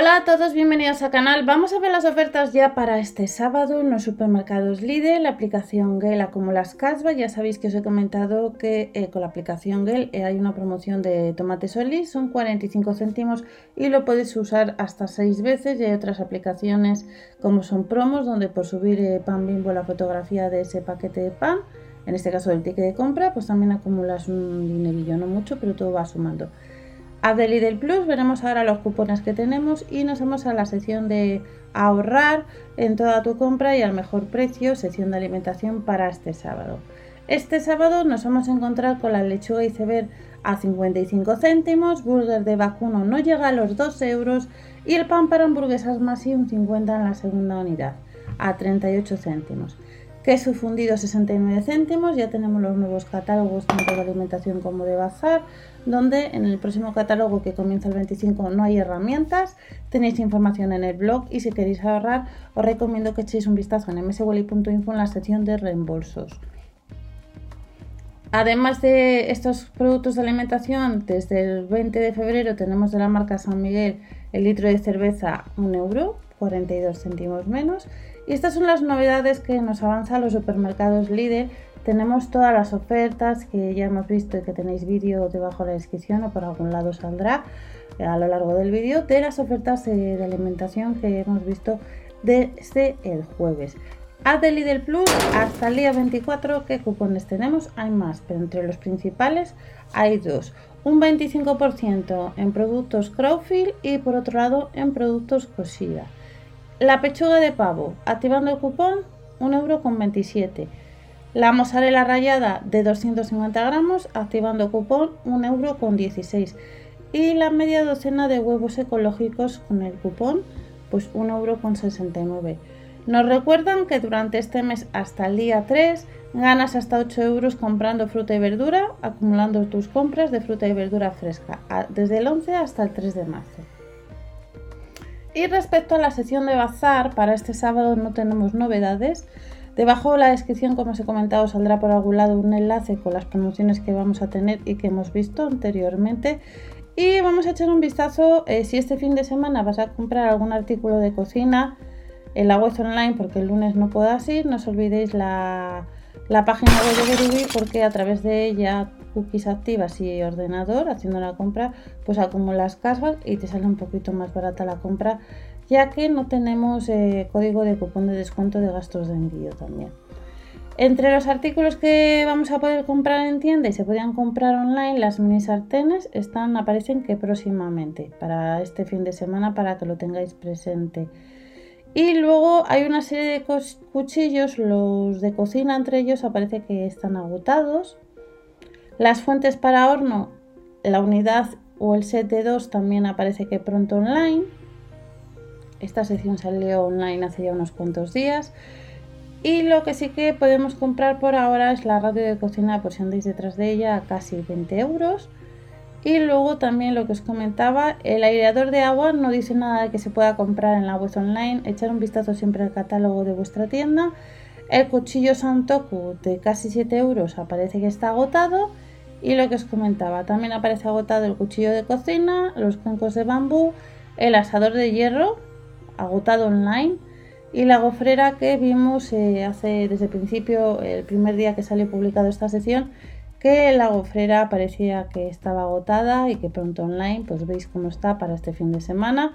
Hola a todos, bienvenidos al canal. Vamos a ver las ofertas ya para este sábado en los supermercados Lidl, la aplicación Gale como las casvas. Ya sabéis que os he comentado que eh, con la aplicación Gale eh, hay una promoción de tomate solís, son 45 céntimos y lo podéis usar hasta 6 veces. Y hay otras aplicaciones como son promos, donde por subir eh, pan bimbo la fotografía de ese paquete de pan, en este caso el ticket de compra, pues también acumulas un dinerillo, no mucho, pero todo va sumando. A del Plus veremos ahora los cupones que tenemos y nos vamos a la sección de ahorrar en toda tu compra y al mejor precio, sección de alimentación para este sábado. Este sábado nos vamos a encontrar con la lechuga iceberg a 55 céntimos, burger de vacuno no llega a los 2 euros y el pan para hamburguesas más y un 50 en la segunda unidad a 38 céntimos. Queso fundido 69 céntimos, ya tenemos los nuevos catálogos tanto de alimentación como de bazar, donde en el próximo catálogo que comienza el 25 no hay herramientas, tenéis información en el blog y si queréis ahorrar os recomiendo que echéis un vistazo en mswally.info en la sección de reembolsos. Además de estos productos de alimentación, desde el 20 de febrero tenemos de la marca San Miguel el litro de cerveza 1 euro, 42 céntimos menos. Y estas son las novedades que nos avanzan los supermercados líder. Tenemos todas las ofertas que ya hemos visto y que tenéis vídeo debajo de la descripción o por algún lado saldrá a lo largo del vídeo de las ofertas de alimentación que hemos visto desde el jueves. Haz Lidl Plus hasta el día 24, ¿qué cupones tenemos? Hay más, pero entre los principales hay dos. Un 25% en productos Crowfield y por otro lado en productos Cosida. La pechuga de pavo, activando el cupón, 1,27€. La mozzarella rallada de 250 gramos, activando cupón, 1,16€. Y la media docena de huevos ecológicos con el cupón, pues 1,69€. Nos recuerdan que durante este mes hasta el día 3 ganas hasta 8 euros comprando fruta y verdura, acumulando tus compras de fruta y verdura fresca, desde el 11 hasta el 3 de marzo. Y respecto a la sesión de bazar, para este sábado no tenemos novedades. Debajo de la descripción, como os he comentado, saldrá por algún lado un enlace con las promociones que vamos a tener y que hemos visto anteriormente. Y vamos a echar un vistazo eh, si este fin de semana vas a comprar algún artículo de cocina en la web online porque el lunes no puedas ir, no os olvidéis la, página web de Verubi porque a través de ella cookies activas y ordenador haciendo la compra pues acumulas cashback y te sale un poquito más barata la compra ya que no tenemos eh, código de cupón de descuento de gastos de envío también. Entre los artículos que vamos a poder comprar en tienda y se podían comprar online, las mini sartenes están, aparecen que próximamente para este fin de semana para que lo tengáis presente. Y luego hay una serie de cuchillos, los de cocina entre ellos aparece que están agotados. Las fuentes para horno, la unidad o el set de dos también aparece que pronto online. Esta sección salió online hace ya unos cuantos días. Y lo que sí que podemos comprar por ahora es la radio de cocina, por si andáis detrás de ella, a casi 20 euros. Y luego también lo que os comentaba, el aireador de agua no dice nada de que se pueda comprar en la web online, echar un vistazo siempre al catálogo de vuestra tienda. El cuchillo Santoku de casi 7 euros aparece que está agotado. Y lo que os comentaba, también aparece agotado el cuchillo de cocina, los cuencos de bambú, el asador de hierro, agotado online, y la gofrera que vimos eh, hace desde el principio, el primer día que salió publicado esta sección, que la gofrera parecía que estaba agotada y que pronto online, pues veis cómo está para este fin de semana.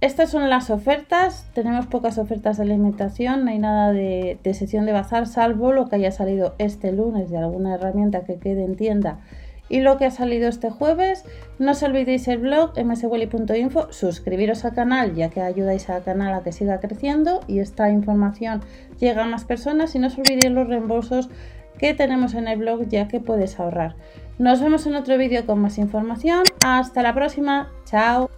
Estas son las ofertas, tenemos pocas ofertas de alimentación, no hay nada de, de sección de bazar, salvo lo que haya salido este lunes de alguna herramienta que quede en tienda y lo que ha salido este jueves. No os olvidéis el blog mswelly.info, suscribiros al canal ya que ayudáis al canal a que siga creciendo. Y esta información llega a más personas. Y no os olvidéis los reembolsos que tenemos en el blog ya que puedes ahorrar. Nos vemos en otro vídeo con más información. Hasta la próxima. Chao.